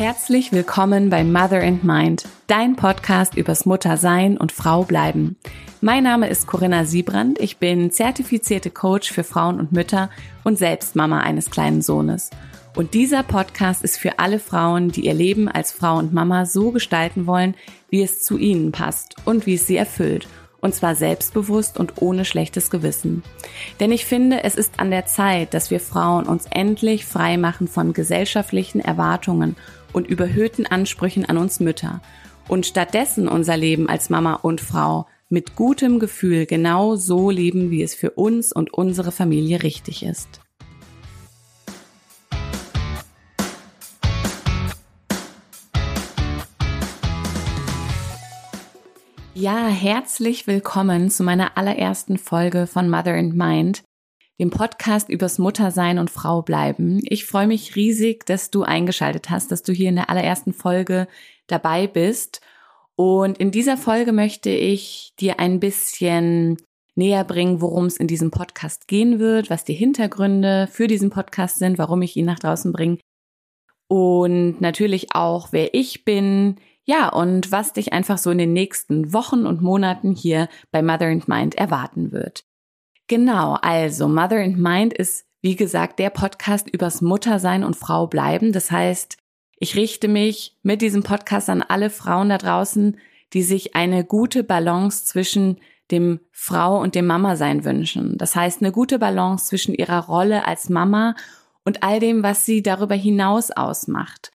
Herzlich willkommen bei Mother and Mind, dein Podcast übers Muttersein und Frau bleiben. Mein Name ist Corinna Siebrand. Ich bin zertifizierte Coach für Frauen und Mütter und selbst Mama eines kleinen Sohnes. Und dieser Podcast ist für alle Frauen, die ihr Leben als Frau und Mama so gestalten wollen, wie es zu ihnen passt und wie es sie erfüllt. Und zwar selbstbewusst und ohne schlechtes Gewissen. Denn ich finde, es ist an der Zeit, dass wir Frauen uns endlich frei machen von gesellschaftlichen Erwartungen und überhöhten Ansprüchen an uns Mütter und stattdessen unser Leben als Mama und Frau mit gutem Gefühl genau so leben, wie es für uns und unsere Familie richtig ist. Ja, herzlich willkommen zu meiner allerersten Folge von Mother and Mind dem Podcast übers Muttersein und Frau bleiben. Ich freue mich riesig, dass du eingeschaltet hast, dass du hier in der allerersten Folge dabei bist. Und in dieser Folge möchte ich dir ein bisschen näher bringen, worum es in diesem Podcast gehen wird, was die Hintergründe für diesen Podcast sind, warum ich ihn nach draußen bringe. Und natürlich auch, wer ich bin, ja, und was dich einfach so in den nächsten Wochen und Monaten hier bei Mother and Mind erwarten wird. Genau, also Mother and Mind ist, wie gesagt, der Podcast übers Muttersein und Frau bleiben. Das heißt, ich richte mich mit diesem Podcast an alle Frauen da draußen, die sich eine gute Balance zwischen dem Frau und dem Mama sein wünschen. Das heißt, eine gute Balance zwischen ihrer Rolle als Mama und all dem, was sie darüber hinaus ausmacht.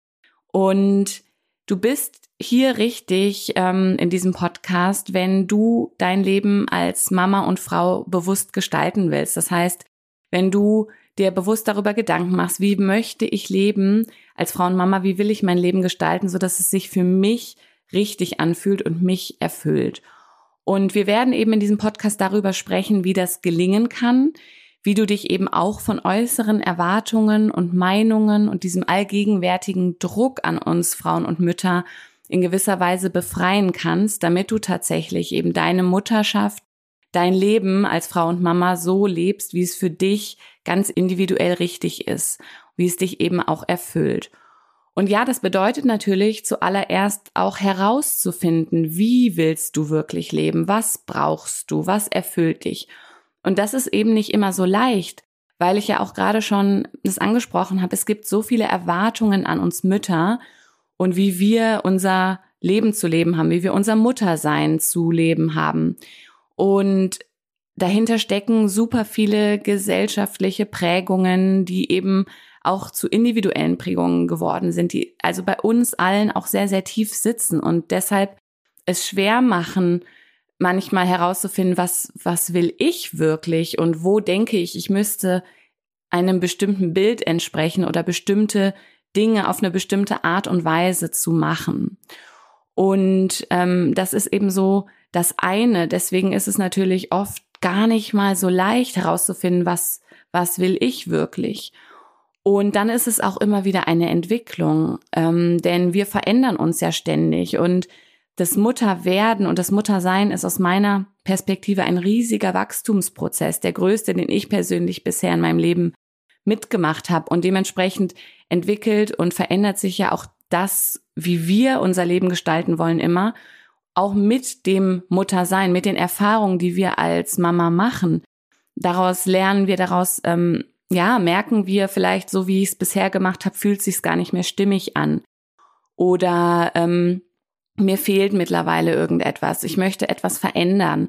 Und du bist hier richtig ähm, in diesem Podcast, wenn du dein Leben als Mama und Frau bewusst gestalten willst. Das heißt, wenn du dir bewusst darüber Gedanken machst, wie möchte ich leben als Frau und Mama, wie will ich mein Leben gestalten, so dass es sich für mich richtig anfühlt und mich erfüllt. Und wir werden eben in diesem Podcast darüber sprechen, wie das gelingen kann, wie du dich eben auch von äußeren Erwartungen und Meinungen und diesem allgegenwärtigen Druck an uns Frauen und Mütter in gewisser Weise befreien kannst, damit du tatsächlich eben deine Mutterschaft, dein Leben als Frau und Mama so lebst, wie es für dich ganz individuell richtig ist, wie es dich eben auch erfüllt. Und ja, das bedeutet natürlich zuallererst auch herauszufinden, wie willst du wirklich leben? Was brauchst du? Was erfüllt dich? Und das ist eben nicht immer so leicht, weil ich ja auch gerade schon das angesprochen habe. Es gibt so viele Erwartungen an uns Mütter und wie wir unser Leben zu leben haben, wie wir unser Muttersein zu leben haben. Und dahinter stecken super viele gesellschaftliche Prägungen, die eben auch zu individuellen Prägungen geworden sind, die also bei uns allen auch sehr, sehr tief sitzen und deshalb es schwer machen, manchmal herauszufinden, was, was will ich wirklich und wo denke ich, ich müsste einem bestimmten Bild entsprechen oder bestimmte Dinge auf eine bestimmte Art und Weise zu machen. Und ähm, das ist eben so das eine. Deswegen ist es natürlich oft gar nicht mal so leicht herauszufinden, was, was will ich wirklich. Und dann ist es auch immer wieder eine Entwicklung, ähm, denn wir verändern uns ja ständig und das Mutterwerden und das Muttersein ist aus meiner Perspektive ein riesiger Wachstumsprozess, der größte, den ich persönlich bisher in meinem Leben mitgemacht habe. Und dementsprechend entwickelt und verändert sich ja auch das, wie wir unser Leben gestalten wollen, immer. Auch mit dem Muttersein, mit den Erfahrungen, die wir als Mama machen. Daraus lernen wir, daraus, ähm, ja, merken wir vielleicht, so wie ich es bisher gemacht habe, fühlt sich gar nicht mehr stimmig an. Oder ähm, mir fehlt mittlerweile irgendetwas. Ich möchte etwas verändern.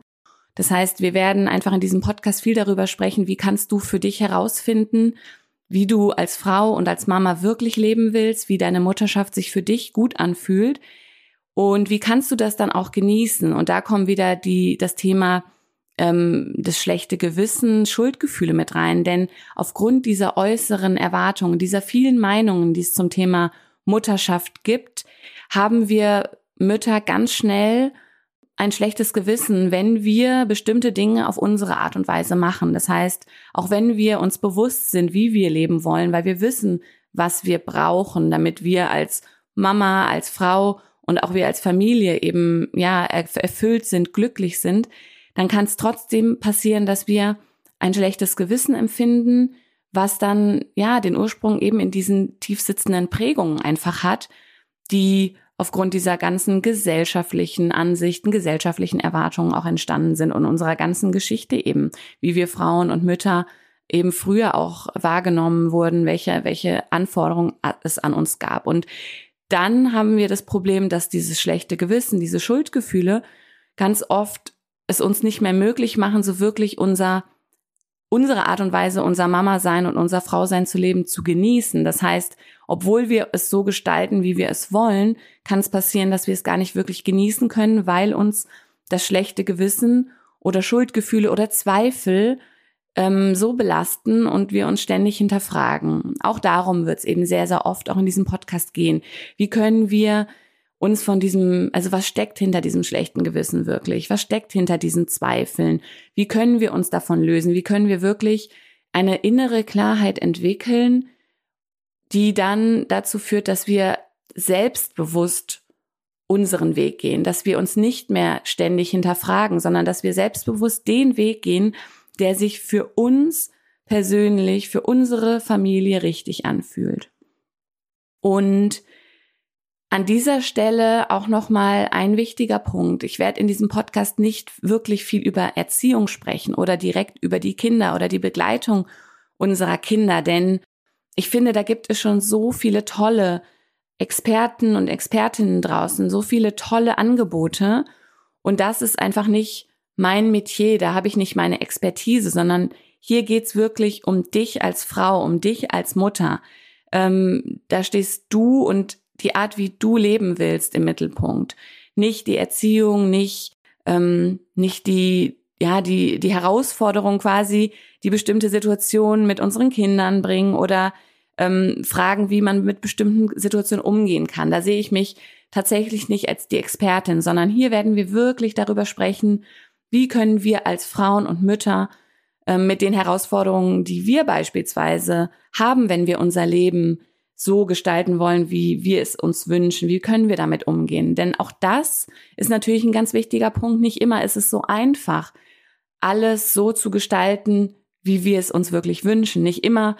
Das heißt, wir werden einfach in diesem Podcast viel darüber sprechen, wie kannst du für dich herausfinden, wie du als Frau und als Mama wirklich leben willst, wie deine Mutterschaft sich für dich gut anfühlt und wie kannst du das dann auch genießen. Und da kommen wieder die, das Thema ähm, das schlechte Gewissen, Schuldgefühle mit rein, denn aufgrund dieser äußeren Erwartungen, dieser vielen Meinungen, die es zum Thema Mutterschaft gibt, haben wir Mütter ganz schnell ein schlechtes Gewissen, wenn wir bestimmte Dinge auf unsere Art und Weise machen. Das heißt, auch wenn wir uns bewusst sind, wie wir leben wollen, weil wir wissen, was wir brauchen, damit wir als Mama, als Frau und auch wir als Familie eben ja erfüllt sind, glücklich sind, dann kann es trotzdem passieren, dass wir ein schlechtes Gewissen empfinden, was dann ja den Ursprung eben in diesen tiefsitzenden Prägungen einfach hat, die aufgrund dieser ganzen gesellschaftlichen Ansichten, gesellschaftlichen Erwartungen auch entstanden sind und unserer ganzen Geschichte eben, wie wir Frauen und Mütter eben früher auch wahrgenommen wurden, welche, welche Anforderungen es an uns gab. Und dann haben wir das Problem, dass dieses schlechte Gewissen, diese Schuldgefühle ganz oft es uns nicht mehr möglich machen, so wirklich unser unsere Art und Weise, unser Mama sein und unser Frau sein zu leben, zu genießen. Das heißt, obwohl wir es so gestalten, wie wir es wollen, kann es passieren, dass wir es gar nicht wirklich genießen können, weil uns das schlechte Gewissen oder Schuldgefühle oder Zweifel ähm, so belasten und wir uns ständig hinterfragen. Auch darum wird es eben sehr, sehr oft auch in diesem Podcast gehen. Wie können wir uns von diesem, also was steckt hinter diesem schlechten Gewissen wirklich? Was steckt hinter diesen Zweifeln? Wie können wir uns davon lösen? Wie können wir wirklich eine innere Klarheit entwickeln, die dann dazu führt, dass wir selbstbewusst unseren Weg gehen, dass wir uns nicht mehr ständig hinterfragen, sondern dass wir selbstbewusst den Weg gehen, der sich für uns persönlich, für unsere Familie richtig anfühlt. Und an dieser Stelle auch nochmal ein wichtiger Punkt. Ich werde in diesem Podcast nicht wirklich viel über Erziehung sprechen oder direkt über die Kinder oder die Begleitung unserer Kinder, denn ich finde, da gibt es schon so viele tolle Experten und Expertinnen draußen, so viele tolle Angebote. Und das ist einfach nicht mein Metier, da habe ich nicht meine Expertise, sondern hier geht's wirklich um dich als Frau, um dich als Mutter. Ähm, da stehst du und die Art, wie du leben willst, im Mittelpunkt. Nicht die Erziehung, nicht, ähm, nicht die, ja, die, die Herausforderung quasi, die bestimmte Situationen mit unseren Kindern bringen oder ähm, fragen, wie man mit bestimmten Situationen umgehen kann. Da sehe ich mich tatsächlich nicht als die Expertin, sondern hier werden wir wirklich darüber sprechen, wie können wir als Frauen und Mütter ähm, mit den Herausforderungen, die wir beispielsweise haben, wenn wir unser Leben so gestalten wollen, wie wir es uns wünschen. Wie können wir damit umgehen? Denn auch das ist natürlich ein ganz wichtiger Punkt. Nicht immer ist es so einfach, alles so zu gestalten, wie wir es uns wirklich wünschen. Nicht immer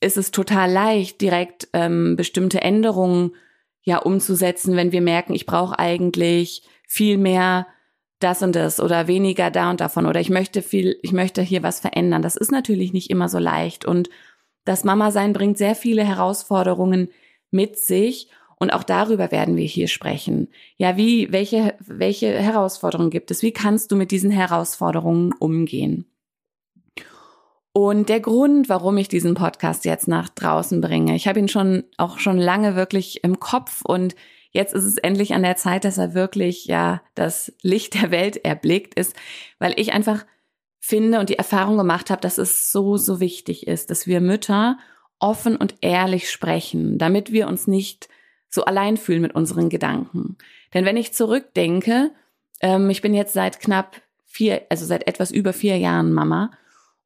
ist es total leicht, direkt ähm, bestimmte Änderungen ja umzusetzen, wenn wir merken, ich brauche eigentlich viel mehr das und das oder weniger da und davon oder ich möchte viel, ich möchte hier was verändern. Das ist natürlich nicht immer so leicht und das Mama-Sein bringt sehr viele Herausforderungen mit sich und auch darüber werden wir hier sprechen. Ja, wie, welche, welche Herausforderungen gibt es? Wie kannst du mit diesen Herausforderungen umgehen? Und der Grund, warum ich diesen Podcast jetzt nach draußen bringe, ich habe ihn schon auch schon lange wirklich im Kopf und jetzt ist es endlich an der Zeit, dass er wirklich ja das Licht der Welt erblickt ist, weil ich einfach finde und die Erfahrung gemacht habe, dass es so, so wichtig ist, dass wir Mütter offen und ehrlich sprechen, damit wir uns nicht so allein fühlen mit unseren Gedanken. Denn wenn ich zurückdenke, ähm, ich bin jetzt seit knapp vier, also seit etwas über vier Jahren Mama.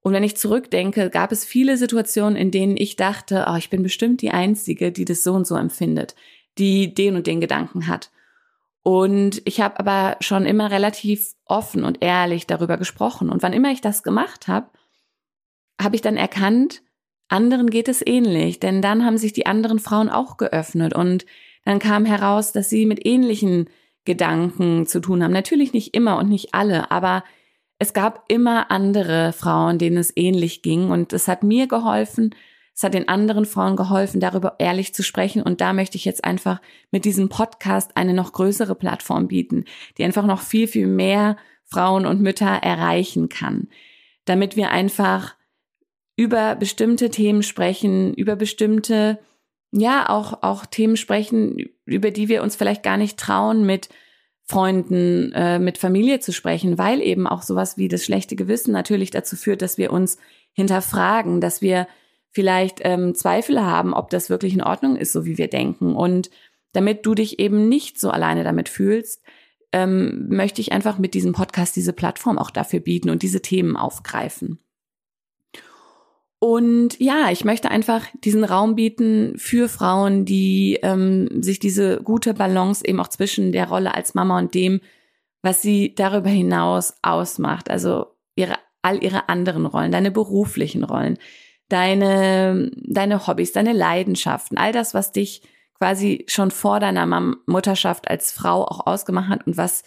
Und wenn ich zurückdenke, gab es viele Situationen, in denen ich dachte, oh, ich bin bestimmt die Einzige, die das so und so empfindet, die den und den Gedanken hat. Und ich habe aber schon immer relativ offen und ehrlich darüber gesprochen. Und wann immer ich das gemacht habe, habe ich dann erkannt, anderen geht es ähnlich. Denn dann haben sich die anderen Frauen auch geöffnet. Und dann kam heraus, dass sie mit ähnlichen Gedanken zu tun haben. Natürlich nicht immer und nicht alle, aber es gab immer andere Frauen, denen es ähnlich ging. Und es hat mir geholfen, es hat den anderen Frauen geholfen, darüber ehrlich zu sprechen. Und da möchte ich jetzt einfach mit diesem Podcast eine noch größere Plattform bieten, die einfach noch viel, viel mehr Frauen und Mütter erreichen kann, damit wir einfach über bestimmte Themen sprechen, über bestimmte, ja, auch, auch Themen sprechen, über die wir uns vielleicht gar nicht trauen, mit Freunden, äh, mit Familie zu sprechen, weil eben auch sowas wie das schlechte Gewissen natürlich dazu führt, dass wir uns hinterfragen, dass wir vielleicht ähm, Zweifel haben, ob das wirklich in Ordnung ist, so wie wir denken. Und damit du dich eben nicht so alleine damit fühlst, ähm, möchte ich einfach mit diesem Podcast diese Plattform auch dafür bieten und diese Themen aufgreifen. Und ja, ich möchte einfach diesen Raum bieten für Frauen, die ähm, sich diese gute Balance eben auch zwischen der Rolle als Mama und dem, was sie darüber hinaus ausmacht, also ihre all ihre anderen Rollen, deine beruflichen Rollen, deine, deine Hobbys, deine Leidenschaften, all das, was dich quasi schon vor deiner Mutterschaft als Frau auch ausgemacht hat und was,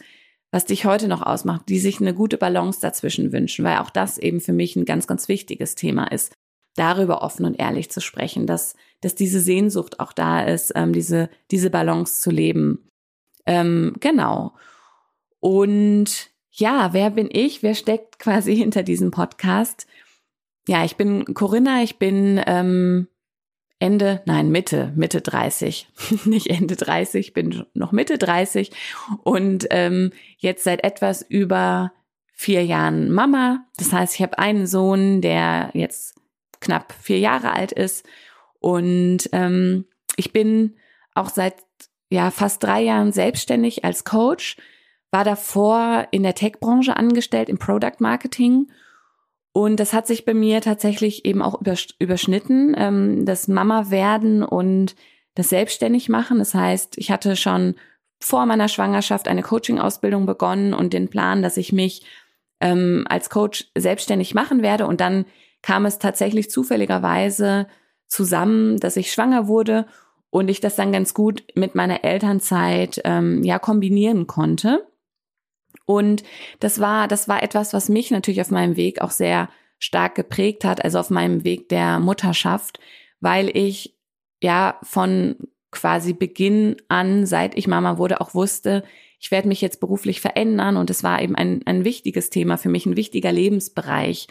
was dich heute noch ausmacht, die sich eine gute Balance dazwischen wünschen, weil auch das eben für mich ein ganz, ganz wichtiges Thema ist, darüber offen und ehrlich zu sprechen, dass, dass diese Sehnsucht auch da ist, ähm, diese, diese Balance zu leben. Ähm, genau. Und ja, wer bin ich? Wer steckt quasi hinter diesem Podcast? Ja, ich bin Corinna, ich bin ähm, Ende, nein, Mitte, Mitte 30, nicht Ende 30, bin noch Mitte 30 und ähm, jetzt seit etwas über vier Jahren Mama. Das heißt, ich habe einen Sohn, der jetzt knapp vier Jahre alt ist. Und ähm, ich bin auch seit ja fast drei Jahren selbstständig als Coach, war davor in der Tech-Branche angestellt im Product Marketing und das hat sich bei mir tatsächlich eben auch überschnitten, ähm, das Mama werden und das selbstständig machen. Das heißt, ich hatte schon vor meiner Schwangerschaft eine Coaching-Ausbildung begonnen und den Plan, dass ich mich ähm, als Coach selbstständig machen werde. Und dann kam es tatsächlich zufälligerweise zusammen, dass ich schwanger wurde und ich das dann ganz gut mit meiner Elternzeit ähm, ja kombinieren konnte. Und das war, das war etwas, was mich natürlich auf meinem Weg auch sehr stark geprägt hat, also auf meinem Weg der Mutterschaft, weil ich ja von quasi Beginn an, seit ich Mama wurde, auch wusste, ich werde mich jetzt beruflich verändern und es war eben ein, ein wichtiges Thema für mich, ein wichtiger Lebensbereich.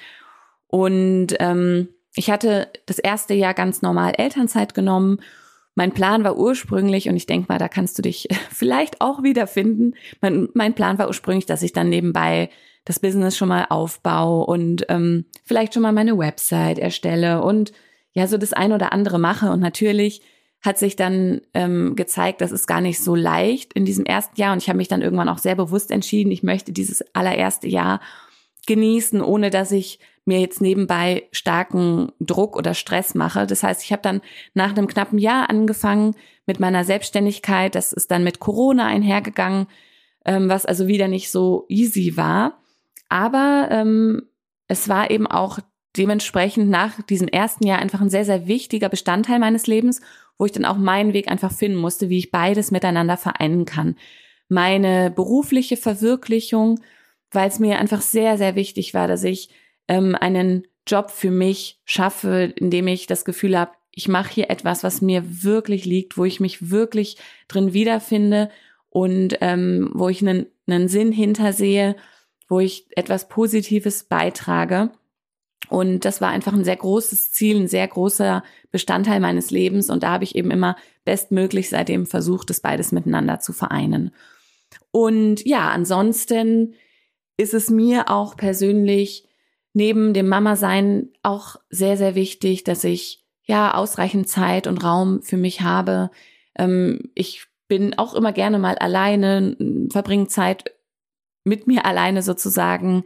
Und ähm, ich hatte das erste Jahr ganz normal Elternzeit genommen mein Plan war ursprünglich, und ich denke mal, da kannst du dich vielleicht auch wiederfinden, mein, mein Plan war ursprünglich, dass ich dann nebenbei das Business schon mal aufbaue und ähm, vielleicht schon mal meine Website erstelle und ja, so das ein oder andere mache. Und natürlich hat sich dann ähm, gezeigt, das ist gar nicht so leicht in diesem ersten Jahr. Und ich habe mich dann irgendwann auch sehr bewusst entschieden, ich möchte dieses allererste Jahr genießen, ohne dass ich mir jetzt nebenbei starken Druck oder Stress mache. Das heißt, ich habe dann nach einem knappen Jahr angefangen mit meiner Selbstständigkeit. Das ist dann mit Corona einhergegangen, ähm, was also wieder nicht so easy war. Aber ähm, es war eben auch dementsprechend nach diesem ersten Jahr einfach ein sehr, sehr wichtiger Bestandteil meines Lebens, wo ich dann auch meinen Weg einfach finden musste, wie ich beides miteinander vereinen kann. Meine berufliche Verwirklichung, weil es mir einfach sehr, sehr wichtig war, dass ich ähm, einen Job für mich schaffe, indem ich das Gefühl habe, ich mache hier etwas, was mir wirklich liegt, wo ich mich wirklich drin wiederfinde und ähm, wo ich einen, einen Sinn hintersehe, wo ich etwas Positives beitrage. Und das war einfach ein sehr großes Ziel, ein sehr großer Bestandteil meines Lebens. Und da habe ich eben immer bestmöglich seitdem versucht, das beides miteinander zu vereinen. Und ja, ansonsten ist es mir auch persönlich neben dem Mama-Sein auch sehr, sehr wichtig, dass ich ja ausreichend Zeit und Raum für mich habe. Ähm, ich bin auch immer gerne mal alleine, verbringe Zeit mit mir alleine sozusagen,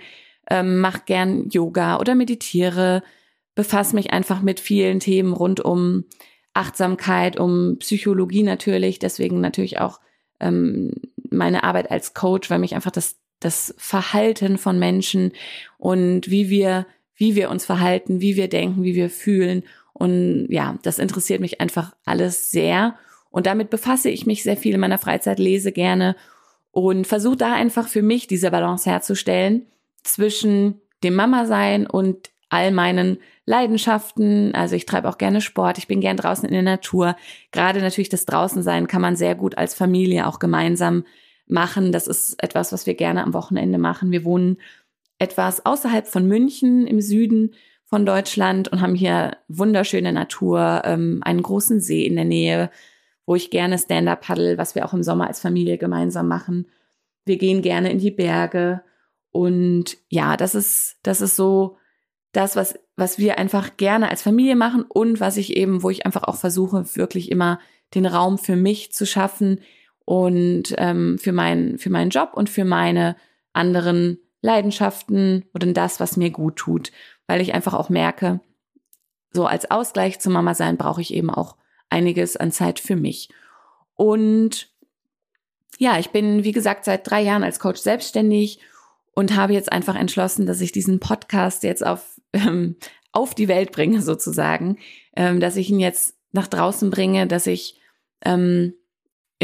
ähm, mache gern Yoga oder meditiere, befasse mich einfach mit vielen Themen rund um Achtsamkeit, um Psychologie natürlich, deswegen natürlich auch ähm, meine Arbeit als Coach, weil mich einfach das das Verhalten von Menschen und wie wir, wie wir uns verhalten, wie wir denken, wie wir fühlen. Und ja, das interessiert mich einfach alles sehr. Und damit befasse ich mich sehr viel in meiner Freizeit, lese gerne und versuche da einfach für mich diese Balance herzustellen zwischen dem Mama sein und all meinen Leidenschaften. Also ich treibe auch gerne Sport, ich bin gern draußen in der Natur. Gerade natürlich das Draußensein kann man sehr gut als Familie auch gemeinsam machen. Das ist etwas, was wir gerne am Wochenende machen. Wir wohnen etwas außerhalb von München im Süden von Deutschland und haben hier wunderschöne Natur, ähm, einen großen See in der Nähe, wo ich gerne Stand-up paddle, was wir auch im Sommer als Familie gemeinsam machen. Wir gehen gerne in die Berge und ja, das ist das ist so das, was was wir einfach gerne als Familie machen und was ich eben, wo ich einfach auch versuche, wirklich immer den Raum für mich zu schaffen, und ähm, für, mein, für meinen Job und für meine anderen Leidenschaften oder das, was mir gut tut, weil ich einfach auch merke, so als Ausgleich zum Mama sein brauche ich eben auch einiges an Zeit für mich. Und ja, ich bin, wie gesagt, seit drei Jahren als Coach selbstständig und habe jetzt einfach entschlossen, dass ich diesen Podcast jetzt auf, ähm, auf die Welt bringe sozusagen, ähm, dass ich ihn jetzt nach draußen bringe, dass ich ähm,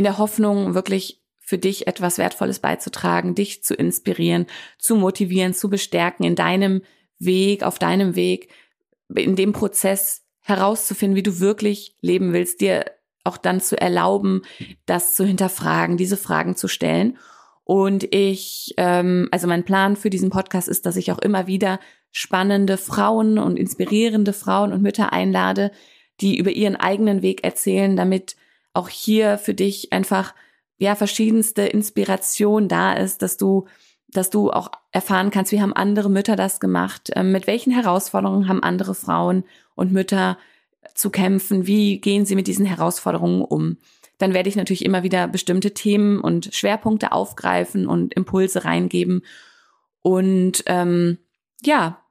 in der Hoffnung wirklich für dich etwas Wertvolles beizutragen, dich zu inspirieren, zu motivieren, zu bestärken in deinem Weg, auf deinem Weg, in dem Prozess herauszufinden, wie du wirklich leben willst, dir auch dann zu erlauben, das zu hinterfragen, diese Fragen zu stellen. Und ich, ähm, also mein Plan für diesen Podcast ist, dass ich auch immer wieder spannende Frauen und inspirierende Frauen und Mütter einlade, die über ihren eigenen Weg erzählen, damit auch hier für dich einfach ja verschiedenste Inspiration da ist, dass du dass du auch erfahren kannst, wie haben andere Mütter das gemacht, ähm, mit welchen Herausforderungen haben andere Frauen und Mütter zu kämpfen, wie gehen sie mit diesen Herausforderungen um. Dann werde ich natürlich immer wieder bestimmte Themen und Schwerpunkte aufgreifen und Impulse reingeben. Und ähm, ja,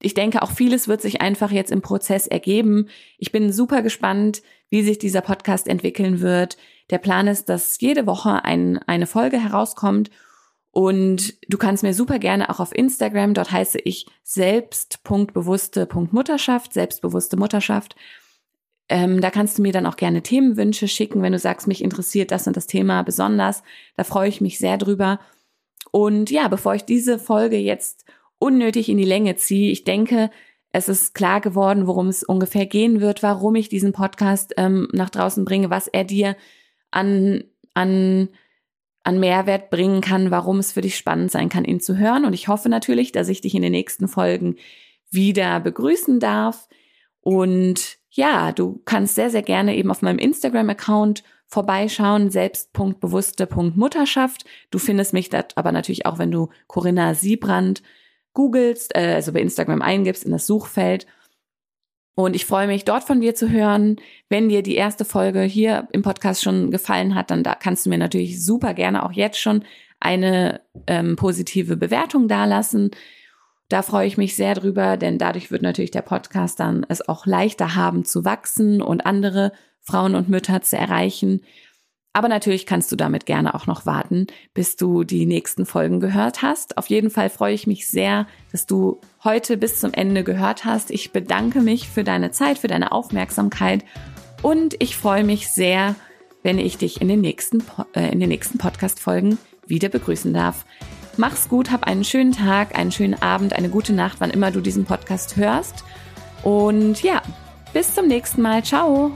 ich denke, auch vieles wird sich einfach jetzt im Prozess ergeben. Ich bin super gespannt, wie sich dieser Podcast entwickeln wird. Der Plan ist, dass jede Woche ein, eine Folge herauskommt und du kannst mir super gerne auch auf Instagram, dort heiße ich selbst.bewusste.mutterschaft, selbstbewusste Mutterschaft. Ähm, da kannst du mir dann auch gerne Themenwünsche schicken, wenn du sagst, mich interessiert das und das Thema besonders. Da freue ich mich sehr drüber. Und ja, bevor ich diese Folge jetzt unnötig in die Länge ziehe, ich denke, es ist klar geworden, worum es ungefähr gehen wird, warum ich diesen Podcast ähm, nach draußen bringe, was er dir an, an an Mehrwert bringen kann, warum es für dich spannend sein kann, ihn zu hören. Und ich hoffe natürlich, dass ich dich in den nächsten Folgen wieder begrüßen darf. Und ja, du kannst sehr, sehr gerne eben auf meinem Instagram-Account vorbeischauen, selbst.bewusste.mutterschaft. Du findest mich dort aber natürlich auch, wenn du Corinna Siebrand googelst, äh, also bei Instagram eingibst in das Suchfeld. Und ich freue mich, dort von dir zu hören. Wenn dir die erste Folge hier im Podcast schon gefallen hat, dann da kannst du mir natürlich super gerne auch jetzt schon eine ähm, positive Bewertung dalassen. Da freue ich mich sehr drüber, denn dadurch wird natürlich der Podcast dann es auch leichter haben zu wachsen und andere Frauen und Mütter zu erreichen. Aber natürlich kannst du damit gerne auch noch warten, bis du die nächsten Folgen gehört hast. Auf jeden Fall freue ich mich sehr, dass du heute bis zum Ende gehört hast. Ich bedanke mich für deine Zeit, für deine Aufmerksamkeit und ich freue mich sehr, wenn ich dich in den nächsten, äh, in den nächsten Podcast-Folgen wieder begrüßen darf. Mach's gut, hab einen schönen Tag, einen schönen Abend, eine gute Nacht, wann immer du diesen Podcast hörst. Und ja, bis zum nächsten Mal. Ciao.